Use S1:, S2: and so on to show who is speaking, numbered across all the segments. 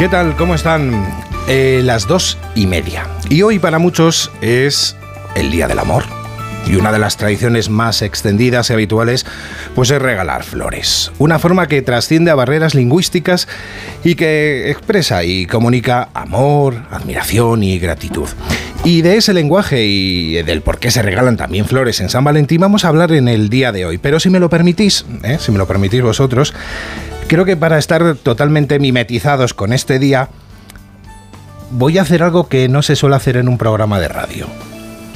S1: ¿Qué tal? ¿Cómo están? Eh, las dos y media. Y hoy para muchos es el Día del Amor. Y una de las tradiciones más extendidas y habituales pues es regalar flores. Una forma que trasciende a barreras lingüísticas y que expresa y comunica amor, admiración y gratitud. Y de ese lenguaje y del por qué se regalan también flores en San Valentín vamos a hablar en el día de hoy. Pero si me lo permitís, ¿eh? si me lo permitís vosotros, creo que para estar totalmente mimetizados con este día, voy a hacer algo que no se suele hacer en un programa de radio.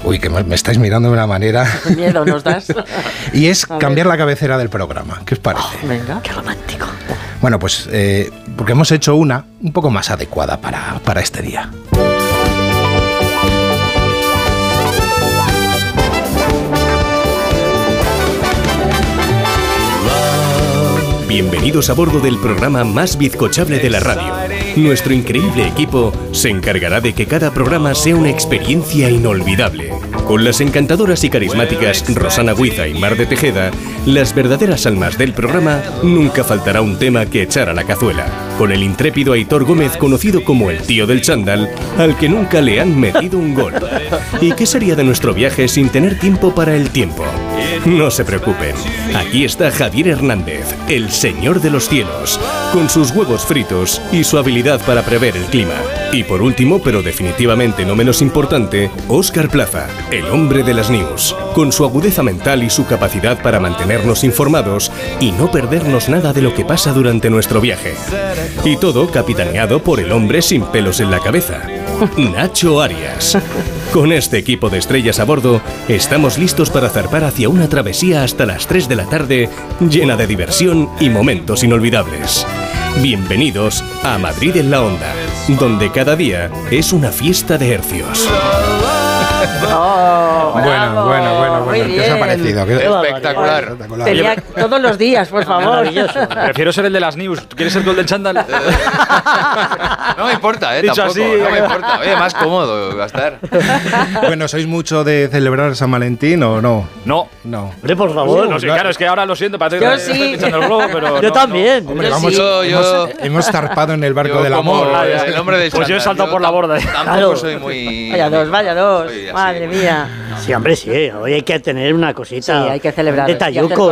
S1: Uy, que me estáis mirando de una manera.
S2: Qué miedo nos das.
S1: y es cambiar la cabecera del programa. ¿Qué os parece?
S2: Oh, venga, qué romántico.
S1: Bueno, pues eh, porque hemos hecho una un poco más adecuada para, para este día.
S3: Bienvenidos a bordo del programa más bizcochable de la radio. Nuestro increíble equipo se encargará de que cada programa sea una experiencia inolvidable. Con las encantadoras y carismáticas Rosana Huiza y Mar de Tejeda, las verdaderas almas del programa, nunca faltará un tema que echar a la cazuela. Con el intrépido Aitor Gómez, conocido como el tío del chándal, al que nunca le han metido un gol. ¿Y qué sería de nuestro viaje sin tener tiempo para el tiempo? No se preocupen, aquí está Javier Hernández, el señor de los cielos, con sus huevos fritos y su habilidad para prever el clima. Y por último, pero definitivamente no menos importante, Óscar Plaza, el hombre de las news, con su agudeza mental y su capacidad para mantenernos informados y no perdernos nada de lo que pasa durante nuestro viaje. Y todo capitaneado por el hombre sin pelos en la cabeza, Nacho Arias. Con este equipo de estrellas a bordo, estamos listos para zarpar hacia una travesía hasta las 3 de la tarde llena de diversión y momentos inolvidables. Bienvenidos a Madrid en la Onda, donde cada día es una fiesta de hercios.
S2: Oh,
S1: Bueno,
S2: bravo.
S1: bueno, bueno,
S2: Muy
S1: bueno. ¿Qué os ha
S2: bien.
S1: parecido? ¿Qué-
S4: Espectacular.
S1: Espectacular.
S2: Tenía todos los días, por favor.
S5: Prefiero ser el de las news. ¿Tú quieres ser tú el del chándal?
S4: No me importa, ¿eh?
S5: Dicho
S4: Tampoco,
S5: así,
S4: no me importa. Oye, más cómodo va a estar.
S1: Bueno, ¿sois mucho de celebrar San Valentín o no?
S5: No.
S1: No.
S6: Hombre, por favor.
S5: No sé, claro, es que ahora lo siento, parece
S2: Yo
S5: que
S2: sí.
S5: estoy pinchando el globo, pero.
S6: Yo
S5: no,
S6: también.
S1: Hombre,
S2: Yo
S1: vamos,
S2: sí.
S4: Yo- yo-
S1: hemos, hemos zarpado en el barco
S4: Yo
S1: del
S4: como
S1: amor.
S4: el hombre del
S5: Pues yo he
S4: chándal,
S5: saltado por la borda.
S4: Tampoco
S6: Claro.
S4: soy muy...
S2: Vaya dos, vaya dos.
S4: soy
S2: Madre mía.
S6: Sí, hombre, sí. Hoy hay que tener una cosita.
S2: Sí, hay que celebrar,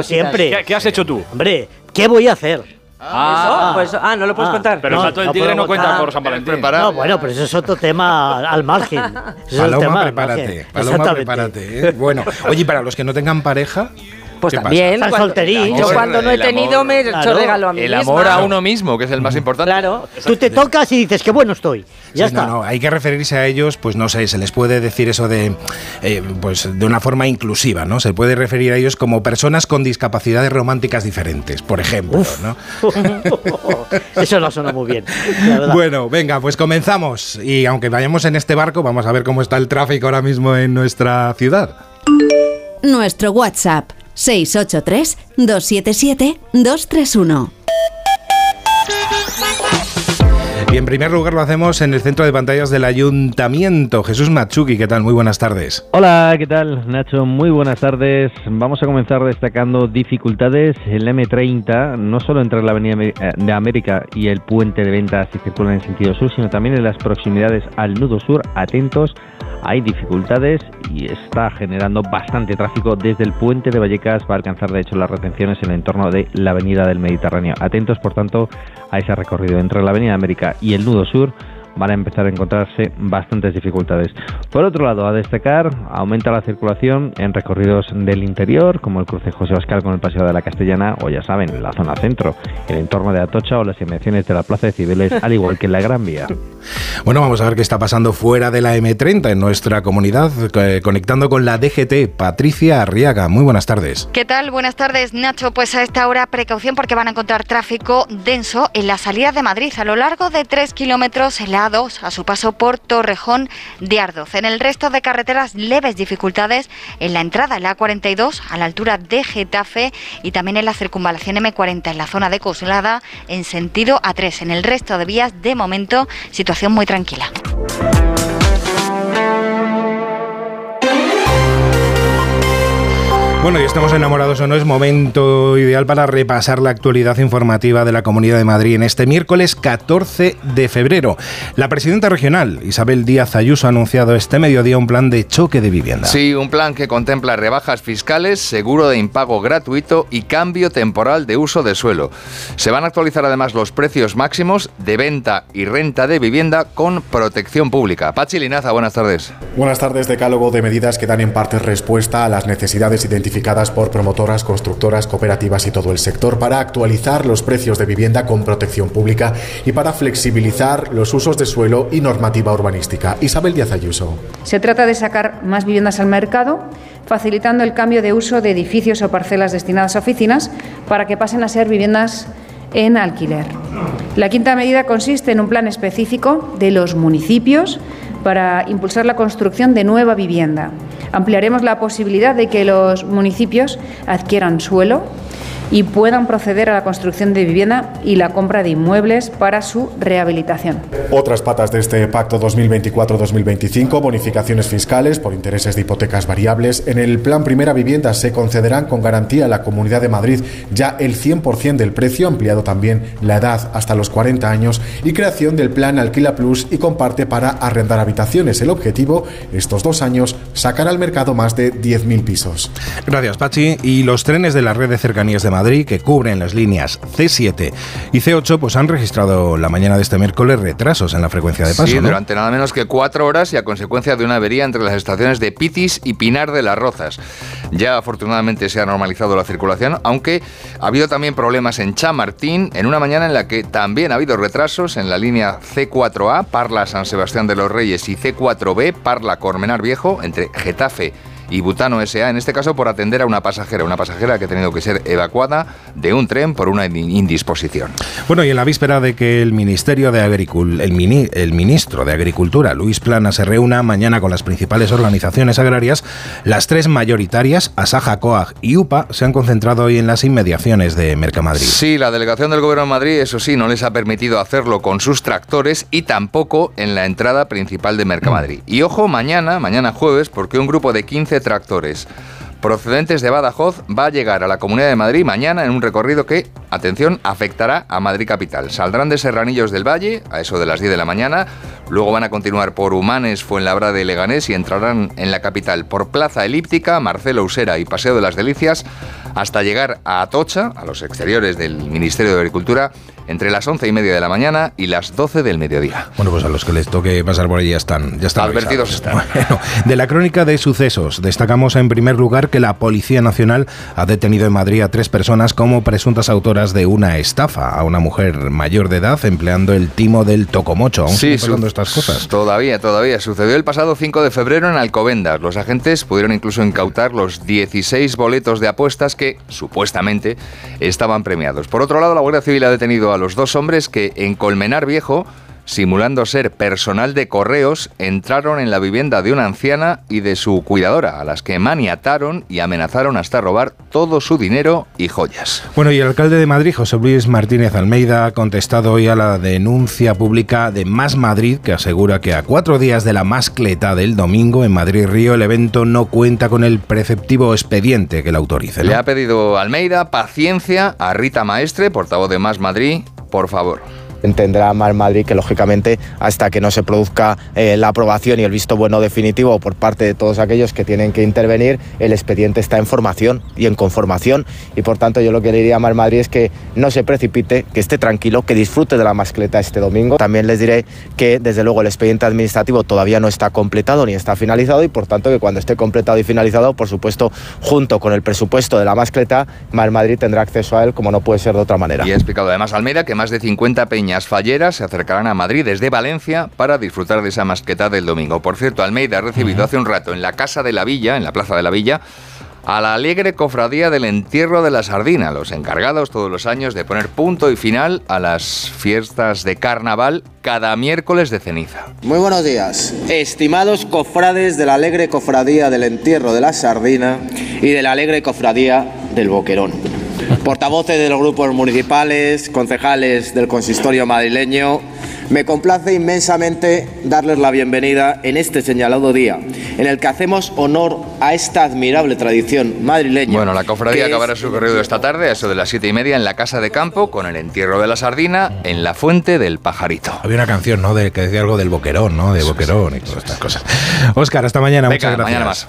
S6: siempre.
S5: ¿Qué, qué has hecho tú?
S6: Hombre, ¿qué voy a hacer?
S2: Ah, pues, ah, no lo puedes
S6: Ah,
S2: contar.
S5: Pero
S6: No,
S5: el salto del
S6: no
S5: tigre no cuenta por San Valentín.
S4: Preparado.
S6: No, bueno, pero eso es otro tema al margen. Eso es el
S1: Paloma,
S6: tema al
S1: prepárate.
S6: margen.
S1: Paloma,
S6: Exactamente.
S1: prepárate. ¿eh? Bueno, oye, para los que no tengan pareja,
S2: Pues
S1: ¿qué pasa?
S2: también.
S6: Estás
S2: cuando-
S6: solterín.
S2: Yo cuando no he tenido
S4: amor.
S2: me he hecho
S6: Claro.
S2: regalo a mí
S4: El
S2: misma.
S4: amor a uno mismo, que es el más importante.
S2: Claro.
S6: Tú te tocas y dices, qué bueno estoy. Ya
S1: Sí,
S6: está.
S1: No, no, hay que referirse a ellos, pues no sé, se les puede decir eso de, eh, pues de una forma inclusiva, ¿no? Se puede referir a ellos como personas con discapacidades románticas diferentes, por ejemplo, ¿no?
S6: Eso no suena muy bien. la.
S1: Bueno, venga, pues comenzamos. Y aunque vayamos en este barco, vamos a ver cómo está el tráfico ahora mismo en nuestra ciudad.
S7: Nuestro WhatsApp 683-277-231.
S1: Y en primer lugar lo hacemos en el centro de pantallas del ayuntamiento. Jesús Matsuki, ¿qué tal? Muy buenas tardes.
S8: Hola, ¿qué tal? Nacho, muy buenas tardes. Vamos a comenzar destacando dificultades en la M30, no solo entre la Avenida eh, de América y el puente de ventas si circulan en sentido sur, sino también en las proximidades al nudo sur. Atentos, hay dificultades y está generando bastante tráfico desde el puente de Vallecas. Va a alcanzar, de hecho, las retenciones en el entorno de la Avenida del Mediterráneo. Atentos, por tanto, a ese recorrido entre la Avenida América y el nudo sur van a empezar a encontrarse bastantes dificultades. Por otro lado, a destacar, aumenta la circulación en recorridos del interior, como el cruce José Bascal con el Paseo de la Castellana, o ya saben, la zona centro, el entorno de Atocha o las inmediaciones de la Plaza de Cibeles, al igual que en la Gran Vía.
S1: Bueno, vamos a ver qué está pasando fuera de la M30 en nuestra comunidad, eh, conectando con la DGT. Patricia Arriaga, muy buenas tardes.
S9: ¿Qué tal? Buenas tardes, Nacho. Pues a esta hora precaución porque van a encontrar tráfico denso en la salida de Madrid a lo largo de 3 kilómetros en la A2 a su paso por Torrejón de Ardoz. En el resto de carreteras leves dificultades en la entrada en la A42 a la altura de Getafe y también en la circunvalación M40 en la zona de Coslada en sentido A3. En el resto de vías de momento situación muy tranquila.
S1: Bueno, y estamos enamorados o no, es momento ideal para repasar la actualidad informativa de la Comunidad de Madrid en este miércoles 14 de febrero. La presidenta regional, Isabel Díaz Ayuso, ha anunciado este mediodía un plan de choque de vivienda.
S4: Sí, un plan que contempla rebajas fiscales, seguro de impago gratuito y cambio temporal de uso de suelo. Se van a actualizar además los precios máximos de venta y renta de vivienda con protección pública. Pachi Linaza, buenas tardes.
S10: Buenas tardes, decálogo de medidas que dan en parte respuesta a las necesidades identificadas por promotoras, constructoras, cooperativas y todo el sector para actualizar los precios de vivienda con protección pública y para flexibilizar los usos de suelo y normativa urbanística. Isabel Díaz Ayuso.
S11: Se trata de sacar más viviendas al mercado facilitando el cambio de uso de edificios o parcelas destinadas a oficinas para que pasen a ser viviendas en alquiler. La quinta medida consiste en un plan específico de los municipios para impulsar la construcción de nueva vivienda. Ampliaremos la posibilidad de que los municipios adquieran suelo y puedan proceder a la construcción de vivienda y la compra de inmuebles para su rehabilitación.
S10: Otras patas de este pacto 2024-2025, bonificaciones fiscales por intereses de hipotecas variables. En el plan Primera Vivienda se concederán con garantía a la Comunidad de Madrid ya el 100% del precio, ampliado también la edad hasta los 40 años y creación del plan Alquila Plus y comparte para arrendar habitaciones. El objetivo, estos dos años, sacar al mercado más de 10.000 pisos.
S1: Gracias, Pachi. Y los trenes de la red de cercanías de Madrid Madrid, que cubren las líneas C7 y C8, pues han registrado la mañana de este miércoles retrasos en la frecuencia de paso.
S4: Sí,
S1: ¿no?
S4: durante nada menos que cuatro horas y a consecuencia de una avería entre las estaciones de Pitis y Pinar de las Rozas. Ya afortunadamente se ha normalizado la circulación, aunque ha habido también problemas en Chamartín, en una mañana en la que también ha habido retrasos en la línea C4A, Parla San Sebastián de los Reyes y C4B, Parla Cormenar Viejo, entre Getafe y Butano SA, en este caso por atender a una pasajera, una pasajera que ha tenido que ser evacuada de un tren por una indisposición.
S1: Bueno, y en la víspera de que el Ministerio de Agricul el, mini el ministro de Agricultura, Luis Plana, se reúna mañana con las principales organizaciones agrarias, las tres mayoritarias, Asaja, COAG y UPA, se han concentrado hoy en las inmediaciones de Mercamadrid.
S4: Sí, la delegación del Gobierno de Madrid, eso sí, no les ha permitido hacerlo con sus tractores y tampoco en la entrada principal de Mercamadrid. Y ojo, mañana, mañana jueves, porque un grupo de 15 tractores procedentes de Badajoz va a llegar a la Comunidad de Madrid mañana en un recorrido que, atención, afectará a Madrid Capital. Saldrán de Serranillos del Valle a eso de las 10 de la mañana, luego van a continuar por Humanes, Fuenlabrada de Leganés y entrarán en la capital por Plaza Elíptica, Marcelo Usera y Paseo de las Delicias hasta llegar a Atocha, a los exteriores del Ministerio de Agricultura, entre las once y media de la mañana y las 12 del mediodía.
S1: Bueno, pues a los que les toque pasar por allí ya están, ya están
S4: advertidos. Están.
S1: Bueno, de la crónica de sucesos, destacamos en primer lugar que la Policía Nacional ha detenido en Madrid a tres personas como presuntas autoras de una estafa a una mujer mayor de edad empleando el timo del tocomocho. ¿Aún
S4: sí,
S1: pasando estas cosas?
S4: Todavía, todavía. Sucedió el pasado 5 de febrero en Alcobendas. Los agentes pudieron incluso incautar los 16 boletos de apuestas que, supuestamente, estaban premiados. Por otro lado, la Guardia Civil ha detenido a los dos hombres que en Colmenar Viejo simulando ser personal de correos, entraron en la vivienda de una anciana y de su cuidadora, a las que maniataron y amenazaron hasta robar todo su dinero y joyas.
S1: Bueno, y el alcalde de Madrid, José Luis Martínez Almeida, ha contestado hoy a la denuncia pública de Más Madrid, que asegura que a cuatro días de la mascleta del domingo en Madrid Río, el evento no cuenta con el preceptivo expediente que la autorice. ¿no?
S4: Le ha pedido Almeida paciencia a Rita Maestre, portavoz de Más Madrid, por favor
S12: entenderá Mar Madrid que lógicamente hasta que no se produzca eh, la aprobación y el visto bueno definitivo por parte de todos aquellos que tienen que intervenir, el expediente está en formación y en conformación y por tanto yo lo que le diría a Mar Madrid es que no se precipite, que esté tranquilo, que disfrute de la mascleta este domingo. También les diré que desde luego el expediente administrativo todavía no está completado ni está finalizado y por tanto que cuando esté completado y finalizado, por supuesto, junto con el presupuesto de la mascleta, Mar Madrid tendrá acceso a él como no puede ser de otra manera.
S4: Y ha explicado además Almeida que más de 50 peñas falleras se acercarán a Madrid desde Valencia para disfrutar de esa masqueta del domingo. Por cierto, Almeida ha recibido hace un rato en la Casa de la Villa, en la Plaza de la Villa, a la alegre cofradía del entierro de la sardina, los encargados todos los años de poner punto y final a las fiestas de carnaval cada miércoles de ceniza.
S13: Muy buenos días, estimados cofrades de la alegre cofradía del entierro de la sardina y de la alegre cofradía del boquerón. Portavoces de los grupos municipales, concejales del consistorio madrileño, me complace inmensamente darles la bienvenida en este señalado día, en el que hacemos honor a esta admirable tradición madrileña.
S4: Bueno, la cofradía acabará su recorrido esta tarde, a eso de las siete y media, en la Casa de Campo, con el entierro de la sardina, en la Fuente del Pajarito.
S1: Había una canción, ¿no? De, que decía algo del boquerón, ¿no? De boquerón y todas estas cosas. Óscar, hasta mañana.
S4: Venga,
S1: Muchas gracias.
S4: mañana más.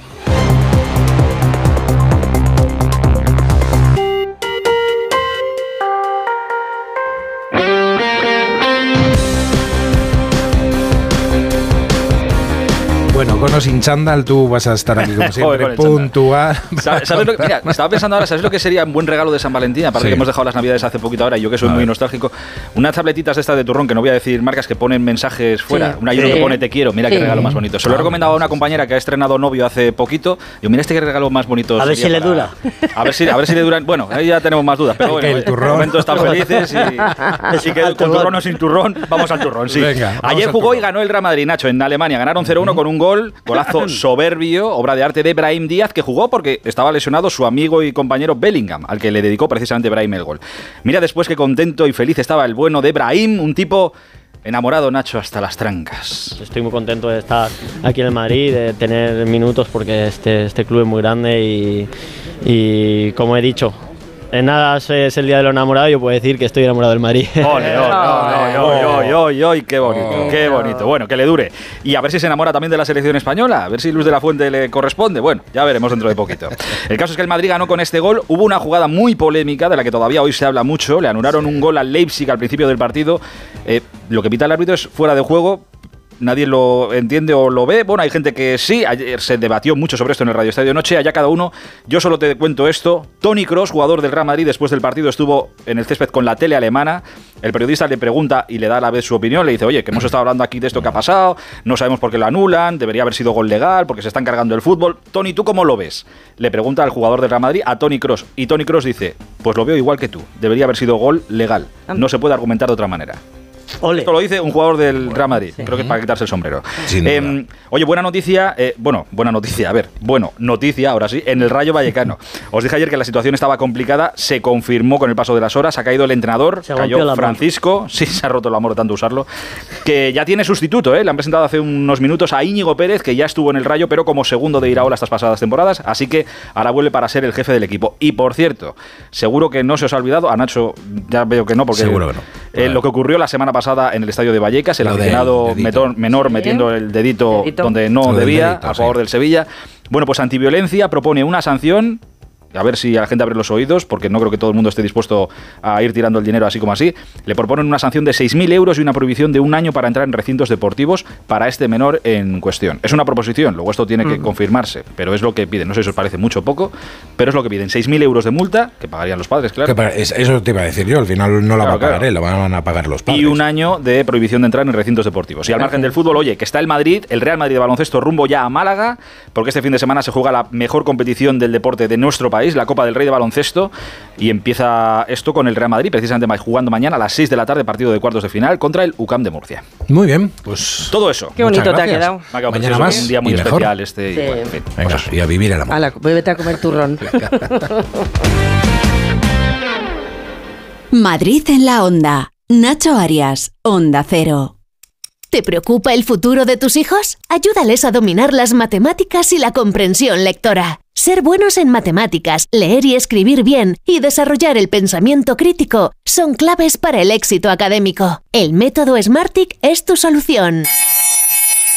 S1: Bueno, con o sin chándal, tú vas a estar aquí como siempre, puntual.
S5: ¿Sabes, sabes lo que, mira, estaba pensando ahora, ¿sabes lo que sería un buen regalo de San Valentín? Aparte
S1: Sí.
S5: que hemos dejado las navidades hace poquito ahora, y yo que soy
S1: A
S5: muy
S1: ver.
S5: nostálgico, unas tabletitas de estas de turrón, que no voy a decir marcas, que ponen mensajes fuera.
S2: Sí.
S5: Una hay uno
S2: Sí.
S5: que pone te quiero, mira qué regalo más bonito. Se lo he
S1: Ah,
S5: recomendado a una compañera que ha estrenado novio hace poquito. Digo, mira este regalo más bonito.
S6: A ver si le dura.
S5: A ver si, a ver si le duran. Bueno, ahí ya tenemos más dudas, pero bueno,
S1: el
S5: de
S1: turrón.
S5: momento están felices y, y que
S6: Al
S5: con
S6: turrón.
S5: turrón o sin turrón, vamos al turrón, sí.
S1: Venga,
S5: Ayer jugó y ganó el Real Madrid, Nacho, en Alemania. Ganaron 0-1 con un gol, golazo soberbio, obra de arte de Brahim Díaz, que jugó porque estaba lesionado su amigo y compañero Bellingham, al que le dedicó precisamente Brahim el gol. Mira después qué contento y feliz estaba el bueno de Brahim, un tipo enamorado, Nacho, hasta las trancas.
S6: Estoy muy contento de estar aquí en el Madrid, de tener minutos porque este, este club es muy grande y como he dicho, en nada es el día de los enamorados, yo puedo decir que estoy enamorado del Madrid.
S5: Ole, ole, ole, ole, ole, ole, ole, qué bonito, qué bonito. Bueno, que le dure. Y a ver si se enamora también de la selección española, a ver si Luz de la Fuente le corresponde. Bueno, ya veremos dentro de poquito. El caso es que el Madrid ganó con este gol. Hubo una jugada muy polémica de la que todavía hoy se habla mucho. Le anularon un gol al Leipzig al principio del partido. Eh, lo que pita el árbitro es fuera de juego. Nadie lo entiende o lo ve. Bueno, hay gente que sí. Ayer se debatió mucho sobre esto en el Radio Estadio Noche. Allá cada uno. Yo solo te cuento esto. Tony Cross, jugador del Real Madrid, después del partido estuvo en el césped con la tele alemana. El periodista le pregunta y le da a la vez su opinión. Le dice, oye, que hemos estado hablando aquí de esto que ha pasado. No sabemos por qué lo anulan. Debería haber sido gol legal porque se están cargando el fútbol. Tony, ¿tú cómo lo ves? Le pregunta al jugador del Real Madrid a Tony Cross. Y Tony Cross dice, pues lo veo igual que tú. Debería haber sido gol legal. No se puede argumentar de otra manera.
S6: Ole.
S5: Esto lo dice un jugador del Real Madrid. Creo que es para quitarse el sombrero.
S1: Sin
S5: Eh,
S1: duda.
S5: oye, buena noticia. eh, bueno, buena noticia. A ver, bueno, noticia, ahora sí, en el Rayo Vallecano. Os dije ayer que la situación estaba complicada. Se confirmó con el paso de las horas. Ha caído el entrenador.
S6: Se rompió el
S5: cayó. Francisco. Sí, se ha roto el amor de tanto usarlo. Que ya tiene sustituto, ¿eh? Le han presentado hace unos minutos a Íñigo Pérez, que ya estuvo en el Rayo, pero como segundo de Iraola estas pasadas temporadas. Así que ahora vuelve para ser el jefe del equipo. Y por cierto, seguro que no se os ha olvidado. A Nacho ya veo que no, porque.
S1: Seguro que no.
S5: eh, lo que ocurrió la semana pasada en el estadio de Vallecas, el aficionado menor
S2: Sí.
S5: metiendo el dedito,
S2: Dedito.
S5: donde no
S1: Lo
S5: debía,
S1: dedito,
S5: a favor
S1: sí.
S5: del Sevilla. Bueno, pues Antiviolencia propone una sanción. A ver si a la gente abre los oídos, porque no creo que todo el mundo esté dispuesto a ir tirando el dinero así como así. Le proponen una sanción de 6.000 euros y una prohibición de un año para entrar en recintos deportivos para este menor en cuestión. Es una proposición, luego esto tiene que confirmarse, pero es lo que piden. No sé si os parece mucho o poco, pero es lo que piden. 6.000 euros de multa, que pagarían los padres, claro.
S1: Que eso te iba a decir yo, al final no la va
S5: Claro,
S1: a pagar
S5: claro.
S1: la van a pagar los padres.
S5: Y un año de prohibición de entrar en recintos deportivos. Y al margen del fútbol, oye, que está el Madrid, el Real Madrid de baloncesto rumbo ya a Málaga, porque este fin de semana se juega la mejor competición del deporte de nuestro país, la Copa del Rey de baloncesto, y empieza esto con el Real Madrid, precisamente jugando mañana a las 6 de la tarde, partido de cuartos de final contra el UCAM de Murcia.
S1: Muy bien, pues
S5: Todo eso.
S2: Qué bonito te ha quedado.
S5: Me ha quedado
S1: Mañana más
S5: un día muy
S1: y mejor.
S5: especial este. y
S2: Sí.
S5: bueno, en fin,
S1: Venga,
S5: pues
S1: y a vivir el amor.
S2: Hala, vete a comer turrón.
S7: Madrid en la onda. Nacho Arias, Onda Cero.
S14: ¿Te preocupa el futuro de tus hijos? Ayúdales a dominar las matemáticas y la comprensión lectora. Ser buenos en matemáticas, leer y escribir bien y desarrollar el pensamiento crítico son claves para el éxito académico. El método Smartick es tu solución.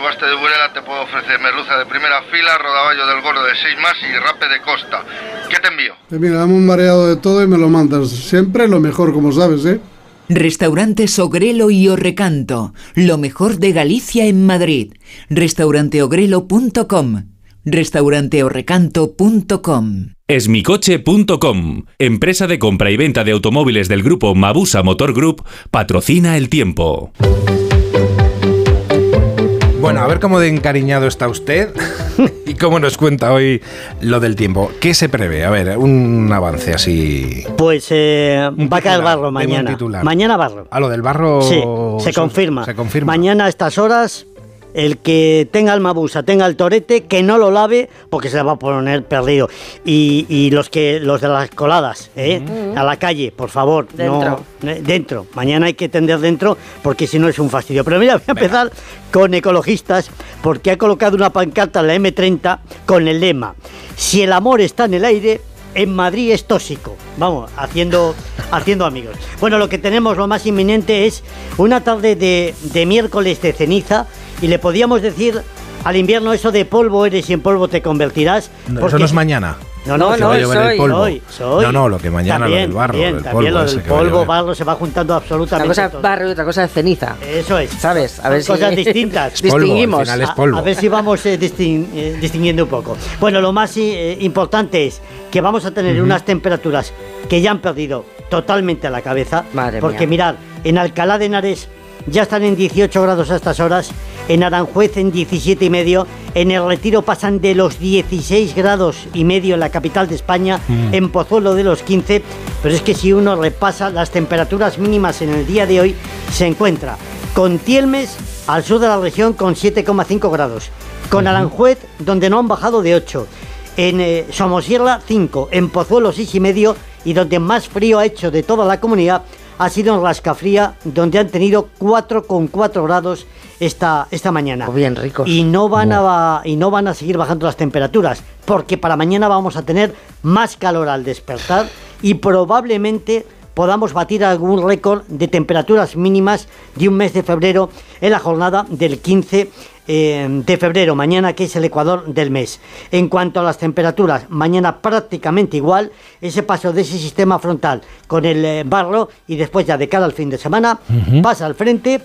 S15: subasta de Burela te puedo ofrecer merluza de primera fila, rodaballo del gordo de 6 más y rape de costa. ¿Qué te envío?
S16: Eh, mira, dame un mareado de todo y me lo mandas. Siempre lo mejor, como sabes, ¿eh?
S17: Restaurantes Ogrelo y Orrecanto, lo mejor de Galicia en Madrid. Restauranteogrelo.com, restauranteorrecanto.com.
S18: Esmicoche.com, empresa de compra y venta de automóviles del grupo Mabusa Motor Group, patrocina el tiempo.
S1: Bueno, a ver cómo de encariñado está usted y cómo nos cuenta hoy lo del tiempo. ¿Qué se prevé? A ver, un avance así.
S19: Pues eh, va a caer barro mañana.
S1: titular.
S19: Mañana barro.
S1: A lo del barro.
S19: Sí, se
S1: eso-
S19: confirma.
S1: Se confirma.
S19: Mañana a estas horas, el que tenga el mabusa, tenga el torete, que no lo lave porque se va a poner perdido. Y, y los que los de las coladas, ¿eh? a la calle, por favor,
S2: Dentro.
S19: no eh, dentro. Mañana hay que tender dentro porque si no es un fastidio. Pero mira, voy a empezar con ecologistas porque ha colocado una pancarta en la M30 con el lema: Si el amor está en el aire, en Madrid es tóxico. Vamos, haciendo, haciendo amigos. Bueno, lo que tenemos, lo más inminente es una tarde de, de miércoles de ceniza y le podíamos decir al invierno eso de polvo eres y en polvo te convertirás.
S1: No, eso no es mañana.
S19: No, no, no,
S1: a el
S19: soy,
S1: polvo.
S19: soy, soy.
S1: No, no, lo que mañana, lo
S19: También,
S1: del barro,
S19: bien,
S1: del
S19: también
S1: polvo
S19: lo del
S1: que va a
S19: polvo, barro, se va juntando absolutamente
S2: Una cosa es barro y otra cosa es ceniza.
S19: Eso es.
S2: ¿Sabes? A ver si
S19: cosas distintas.
S2: Es polvo, al Distinguimos. final es
S19: A-
S2: polvo.
S19: A, ver si vamos eh, distin- eh, distinguiendo un poco. Bueno, lo más eh, importante es que vamos a tener
S2: Ujú.
S19: unas temperaturas que ya han perdido totalmente la cabeza.
S2: Madre
S19: porque
S2: mía.
S19: mirad, en Alcalá de Henares ya están en 18 grados a estas horas, en Aranjuez en 17 y medio, en el Retiro pasan de los 16 grados y medio en la capital de España,
S20: Mm.
S19: en Pozuelo de los 15, pero es que si uno repasa las temperaturas mínimas en el día de hoy, se encuentra con Tielmes al sur de la región con 7,5 grados, con Aranjuez donde no han bajado de 8, en eh, Somosierra 5, en Pozuelo 6 y medio y donde más frío ha hecho de toda la comunidad ha sido en Rascafría, donde han tenido 4,4 grados esta, esta mañana.
S2: bien ricos.
S19: Y no, van a, y no van a seguir bajando las temperaturas, porque para mañana vamos a tener más calor al despertar y probablemente podamos batir algún récord de temperaturas mínimas de un mes de febrero en la jornada del 15 eh, de febrero, mañana que es el ecuador del mes. En cuanto a las temperaturas, mañana prácticamente igual, ese paso de ese sistema frontal con el eh, barro y después ya de cara al fin de semana, pasa al frente.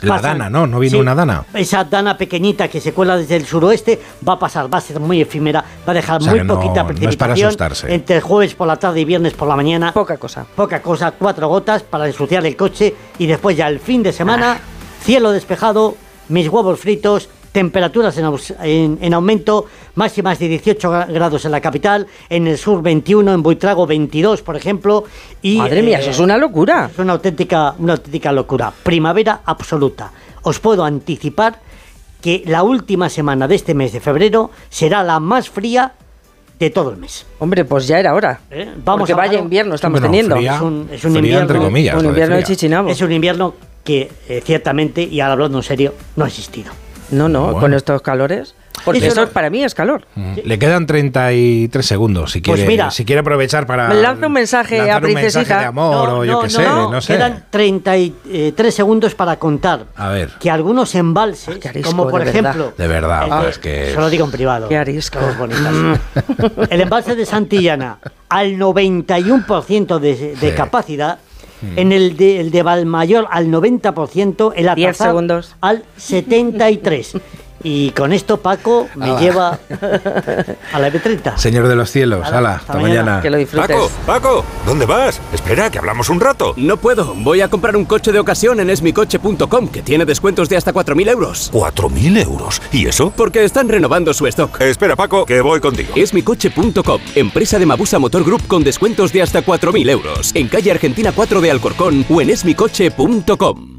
S1: La dana, ¿no? ¿No vino
S19: Sí,
S1: una dana?
S19: Esa dana pequeñita que se cuela desde el suroeste va a pasar, va a ser muy efímera, va a dejar
S1: O sea
S19: muy
S1: no-
S19: poquita
S1: no es para
S19: precipitación
S1: asustarse.
S19: entre jueves por la tarde y viernes por la mañana.
S2: Poca cosa.
S19: Poca cosa, cuatro gotas para ensuciar el coche y después ya el fin de
S2: Ah.
S19: semana, cielo despejado, mis huevos fritos, temperaturas en, aus- en- en aumento, máximas de 18 gra- grados en la capital, en el sur 21, en Buitrago 22, por ejemplo. Y,
S2: Madre mía, eso es una locura.
S19: Es una auténtica, una auténtica locura. Primavera absoluta. Os puedo anticipar que la última semana de este mes de febrero será la más fría de todo el mes.
S2: Hombre, pues ya era hora.
S19: Vamos
S2: Porque
S19: a
S2: vaya invierno estamos
S19: Bueno,
S2: teniendo.
S19: Es un, es un
S1: fría
S19: invierno,
S1: entre comillas,
S2: Un invierno de chichinabo.
S19: Es un invierno que eh, ciertamente, y ahora hablando en serio, no ha existido.
S2: No, no,
S1: Bueno.
S2: con estos calores. Porque
S19: Eso
S2: eso
S19: no-
S2: para mí es calor.
S1: Le quedan 33 segundos si
S19: Pues
S1: quiere,
S19: mira.
S1: si quiere aprovechar para
S2: Me lanza un mensaje a
S1: un mensaje
S2: Princesita.
S1: de amor o yo qué sé, no, sé.
S19: Quedan 33 segundos para contar
S1: A ver,
S19: que algunos embalses,
S2: arisco,
S19: como por
S2: de verdad.
S19: ejemplo,
S1: de verdad,
S19: Ah,
S1: pues que
S19: se lo digo en privado.
S2: Qué arisco.
S19: Bonitas. el embalse de Santillana al 91% de, de
S1: Sí.
S19: capacidad, en el de, el de Valmayor al 90%, el Atazar
S2: segundos.
S19: al 73%. Y con esto Paco me
S1: Ala.
S19: lleva a la M30.
S1: señor de los cielos,
S19: Hala,
S1: ala,
S19: hasta
S1: hasta
S19: mañana.
S1: mañana.
S2: Que lo disfrutes.
S21: Paco, Paco, ¿dónde vas? Espera, que hablamos un rato.
S3: No puedo. Voy a comprar un coche de ocasión en esmicoche.com que tiene descuentos de hasta 4.000 euros.
S21: ¿4.000 euros? ¿Y eso?
S3: Porque están renovando su stock.
S21: Espera, Paco, que voy contigo.
S3: Esmicoche.com, empresa de Mabusa Motor Group con descuentos de hasta 4.000 euros. En calle Argentina 4 de Alcorcón o en esmicoche.com.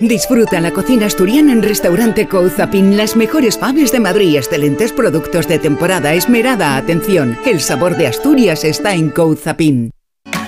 S22: Disfruta la cocina asturiana en Restaurante Couzapin, las mejores paves de Madrid, excelentes productos de temporada, esmerada atención. El sabor de Asturias está en Couzapin.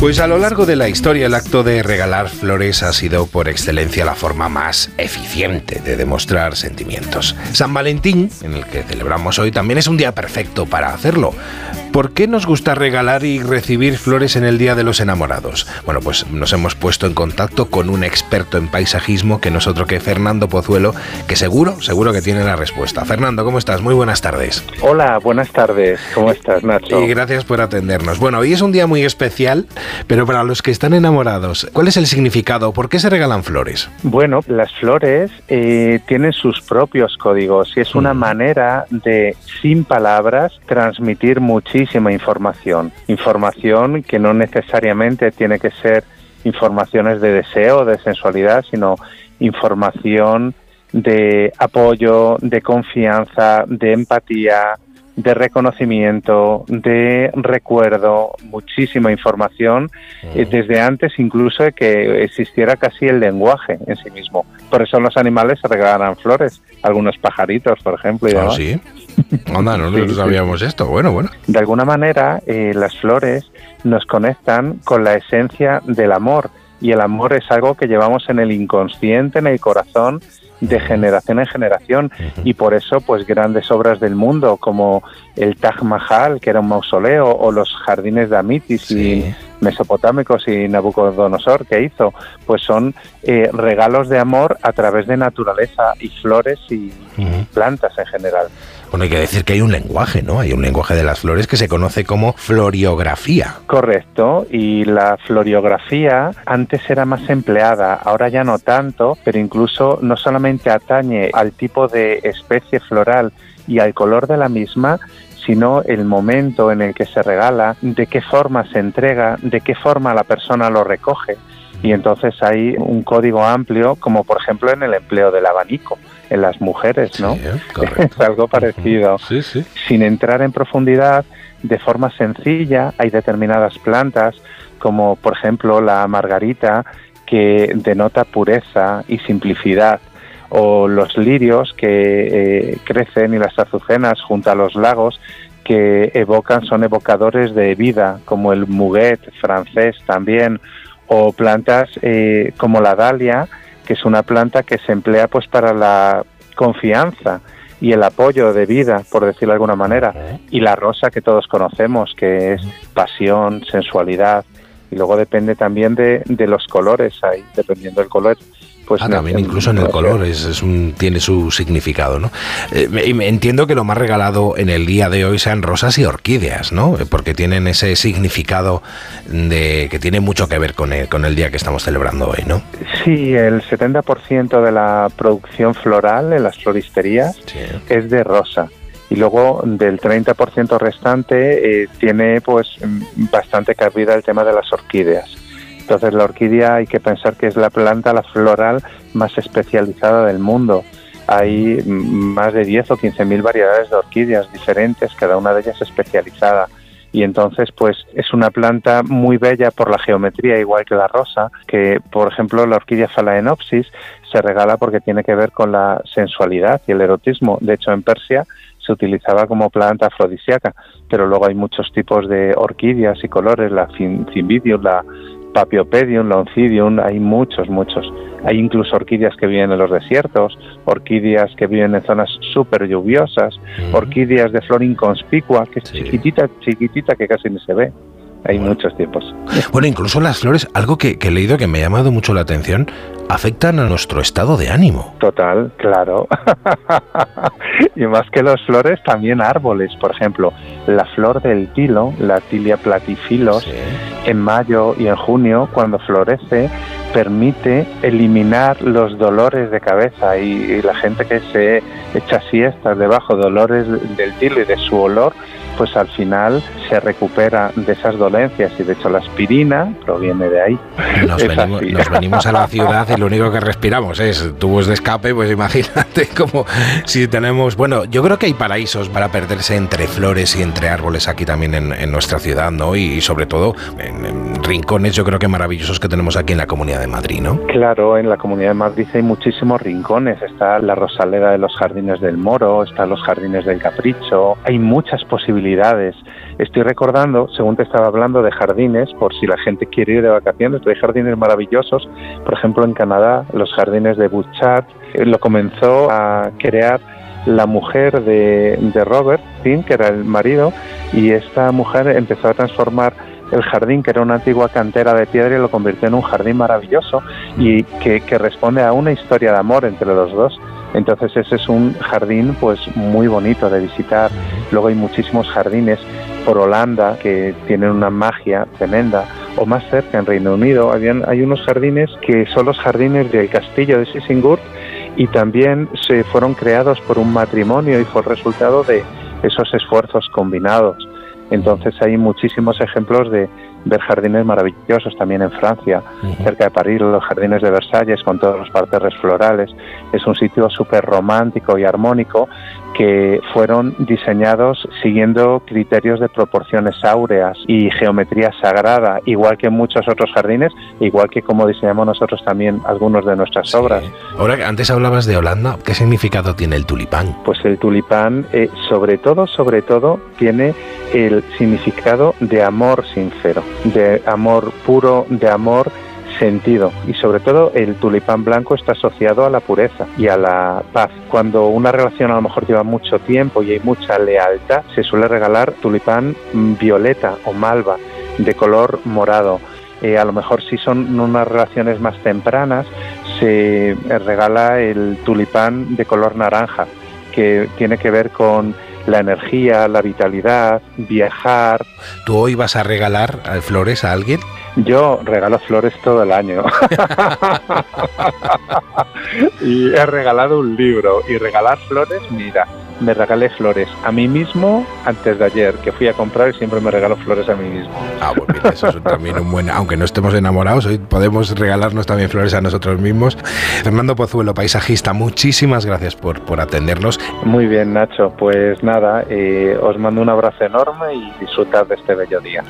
S1: Pues a lo largo de la historia el acto de regalar flores ha sido por excelencia la forma más eficiente de demostrar sentimientos. San Valentín, en el que celebramos hoy, también es un día perfecto para hacerlo. ¿Por qué nos gusta regalar y recibir flores en el Día de los Enamorados? Bueno, pues nos hemos puesto en contacto con un experto en paisajismo que nosotros que Fernando Pozuelo, que seguro, seguro que tiene la respuesta. Fernando, ¿cómo estás? Muy buenas tardes.
S23: Hola, buenas tardes. ¿Cómo estás, Nacho?
S1: Y gracias por atendernos. Bueno, hoy es un día muy especial, pero para los que están enamorados, ¿cuál es el significado? ¿Por qué se regalan flores?
S23: Bueno, las flores eh, tienen sus propios códigos y es una manera de, sin palabras, transmitir muchísima información. Información que no necesariamente tiene que ser informaciones de deseo, de sensualidad, sino información de apoyo, de confianza, de empatía, de reconocimiento, de recuerdo, muchísima información, eh, desde antes incluso de que existiera casi el lenguaje en sí mismo. Por eso los animales se regalan flores, algunos pajaritos, por ejemplo. Y
S1: Ah, sí. Anda, no,
S23: sí.
S1: sabíamos esto. Bueno, bueno.
S23: De alguna manera, eh, las flores nos conectan con la esencia del amor y el amor es algo que llevamos en el inconsciente, en el corazón, de generación en generación y por eso pues grandes obras del mundo como el Taj Mahal que era un mausoleo o los jardines de Amitis y mesopotámicos y Nabucodonosor que hizo pues son eh, regalos de amor a través de naturaleza y flores y plantas en general.
S1: Bueno, hay que decir que hay un lenguaje, ¿no? Hay un lenguaje de las flores que se conoce como floriografía.
S23: Correcto, y la floriografía antes era más empleada, ahora ya no tanto, pero incluso no solamente atañe al tipo de especie floral y al color de la misma, sino el momento en el que se regala, de qué forma se entrega, de qué forma la persona lo recoge. Y entonces hay un código amplio, como por ejemplo en el empleo del abanico, en las mujeres, ¿no? es algo parecido. Sin entrar en profundidad, de forma sencilla, hay determinadas plantas, como por ejemplo la margarita, que denota pureza y simplicidad, o los lirios que eh, crecen y las azucenas junto a los lagos que evocan, son evocadores de vida, como el muguet francés también, o plantas eh, como la dalia, que es una planta que se emplea pues para la confianza y el apoyo de vida, por decirlo de alguna manera, y la rosa que todos conocemos, que es pasión, sensualidad, y luego depende también de, de los colores ahí, dependiendo del color. Pues
S1: ah, también incluso en el color es, es un, tiene su significado, ¿no? Eh, me- y me- entiendo que lo más regalado en el día de hoy sean rosas y orquídeas, ¿no? Eh, Porque tienen ese significado de que tiene mucho que ver con el, con el día que estamos celebrando hoy, ¿no?
S23: Sí, el 70% de la producción floral en las floristerías es de rosa. Y luego del 30% restante eh, tiene pues mm, bastante cabida el tema de las orquídeas. Entonces la orquídea hay que pensar que es la planta, la floral más especializada del mundo. Hay más de 10 o 15 mil variedades de orquídeas diferentes, cada una de ellas especializada. Y entonces, pues es una planta muy bella por la geometría, igual que la rosa, que por ejemplo la orquídea Phalaenopsis se regala porque tiene que ver con la sensualidad y el erotismo. De hecho, en Persia se utilizaba como planta afrodisíaca, pero luego hay muchos tipos de orquídeas y colores, la cymbidium, la Papiopedium, Loncidium, hay muchos, muchos. Hay incluso orquídeas que viven en los desiertos, orquídeas que viven en zonas súper lluviosas, orquídeas de flor inconspicua, que es chiquitita, chiquitita, que casi ni se ve. Hay muchos tipos.
S1: Bueno, incluso las flores, algo que, que he leído que me ha llamado mucho la atención, afectan a nuestro estado de ánimo.
S23: Total, claro. y más que las flores, también árboles. Por ejemplo, la flor del tilo, la tilia platyphilus, en mayo y en junio, cuando florece, permite eliminar los dolores de cabeza y, y la gente que se echa siestas debajo de dolores del tilo y de su olor, pues al final se recupera de esas dolencias y de hecho la aspirina proviene de ahí.
S1: Nos, venimos, nos venimos a la ciudad y lo único que respiramos es tubos de escape, pues imagínate como si tenemos... Bueno, yo creo que hay paraísos para perderse entre flores y entre árboles aquí también en, en nuestra ciudad, ¿no? Y, y sobre todo en, en rincones yo creo que maravillosos que tenemos aquí en la Comunidad de Madrid, ¿no?
S23: Claro, en la Comunidad de Madrid hay muchísimos rincones. Está la Rosaleda de los Jardines del Moro, están los Jardines del Capricho. Hay muchas posibilidades. Estoy recordando, según te estaba hablando de jardines, por si la gente quiere ir de vacaciones, hay jardines maravillosos. Por ejemplo, en Canadá, los jardines de Butchart eh, lo comenzó a crear la mujer de, de Robert, Tim, que era el marido, y esta mujer empezó a transformar el jardín, que era una antigua cantera de piedra, y lo convirtió en un jardín maravilloso y que responde a una historia de amor entre los dos. Entonces ese es un jardín pues muy bonito de visitar. Luego hay muchísimos jardines por Holanda que tienen una magia tremenda. O más cerca, en Reino Unido, hay unos jardines que son los jardines del castillo de Sissinghurst y también se fueron creados por un matrimonio y fue el resultado de esos esfuerzos combinados. Entonces hay muchísimos ejemplos de ver jardines maravillosos también en Francia, cerca de París, los jardines de Versalles con todos los parterres florales. Es un sitio súper romántico y armónico que fueron diseñados siguiendo criterios de proporciones áureas y geometría sagrada, igual que muchos otros jardines, igual que como diseñamos nosotros también algunos de nuestras obras.
S1: Ahora, antes hablabas de Holanda, ¿qué significado tiene el tulipán?
S23: Pues el tulipán, eh, sobre todo, sobre todo, tiene el significado de amor sincero, de amor puro, de amor sentido y sobre todo el tulipán blanco está asociado a la pureza y a la paz. Cuando una relación a lo mejor lleva mucho tiempo y hay mucha lealtad, se suele regalar tulipán mm, violeta o malva de color morado. Eh, a lo mejor si son unas relaciones más tempranas, se regala el tulipán de color naranja, que tiene que ver con la energía, la vitalidad, viajar.
S1: ¿Tú hoy vas a regalar eh, flores a alguien?
S23: Yo regalo flores todo el año. y he regalado un libro. Y regalar flores, mira, me regalé flores a mí mismo antes de ayer, que fui a comprar y siempre me regalo flores a mí mismo.
S1: Ah, pues mira, eso es también un buen... Aunque no estemos enamorados, hoy podemos regalarnos también flores a nosotros mismos. Fernando Pozuelo, paisajista, muchísimas gracias por, por atendernos.
S23: Muy bien, Nacho. Pues nada, eh, os mando un abrazo enorme y disfrutad de este bello día.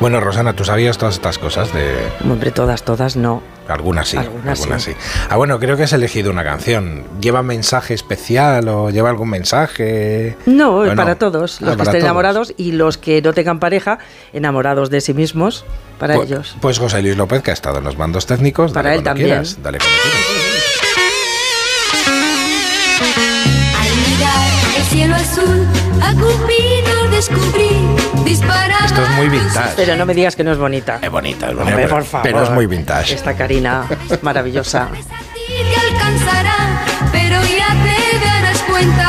S1: Bueno, Rosana, ¿tú sabías todas estas cosas de...?
S2: Hombre, todas, todas no.
S1: Algunas sí,
S2: Algunas
S1: algunas,
S2: sí.
S1: sí. Ah, bueno, creo que has elegido una canción. ¿Lleva mensaje especial o lleva algún mensaje?
S2: No,
S1: Bueno,
S2: para todos,
S1: ah,
S2: los que
S1: para
S2: estén
S1: todos.
S2: enamorados y los que no tengan pareja, enamorados de sí mismos, para
S1: Pues-
S2: ellos.
S1: Pues José Luis López, que ha estado en los mandos técnicos.
S2: Para
S1: dale
S2: él también.
S1: quieras, dale cuando quieras.
S20: Al mirar el cielo azul, a Cupido descubrí.
S1: Esto es muy vintage.
S2: Pero no me digas que no es bonita.
S1: Es bonita, es bonita,
S2: Hombre,
S1: pero,
S2: por favor.
S1: pero es muy vintage.
S2: Esta Karina, maravillosa.
S20: te alcanzará, pero ya te darás cuenta,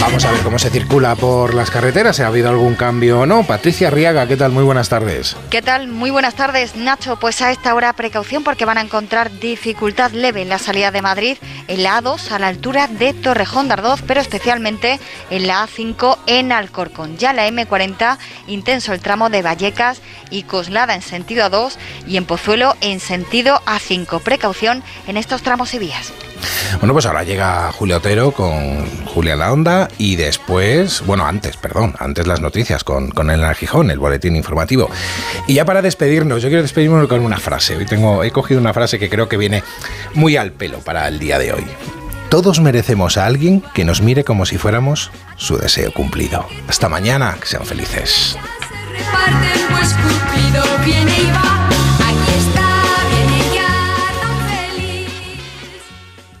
S1: Vamos a ver cómo se circula por las carreteras, si ha habido algún cambio o no. Patricia Riaga, ¿qué tal? Muy buenas tardes.
S24: ¿Qué tal? Muy buenas tardes, Nacho. Pues a esta hora precaución porque van a encontrar dificultad leve en la salida de Madrid, en la A2 a la altura de Torrejón de Ardoz, pero especialmente en la A5 en Alcorcón. Ya la M40, intenso el tramo de Vallecas y Coslada en sentido A2 y en Pozuelo en sentido A5. Precaución en estos tramos y vías.
S1: Bueno, pues ahora llega Julio Otero con Julia La Onda y después, bueno, antes, perdón, antes las noticias con, con Elena Gijón, el boletín informativo. Y ya para despedirnos, yo quiero despedirme con una frase. Hoy tengo, he cogido una frase que creo que viene muy al pelo para el día de hoy. Todos merecemos a alguien que nos mire como si fuéramos su deseo cumplido. Hasta mañana, que sean felices.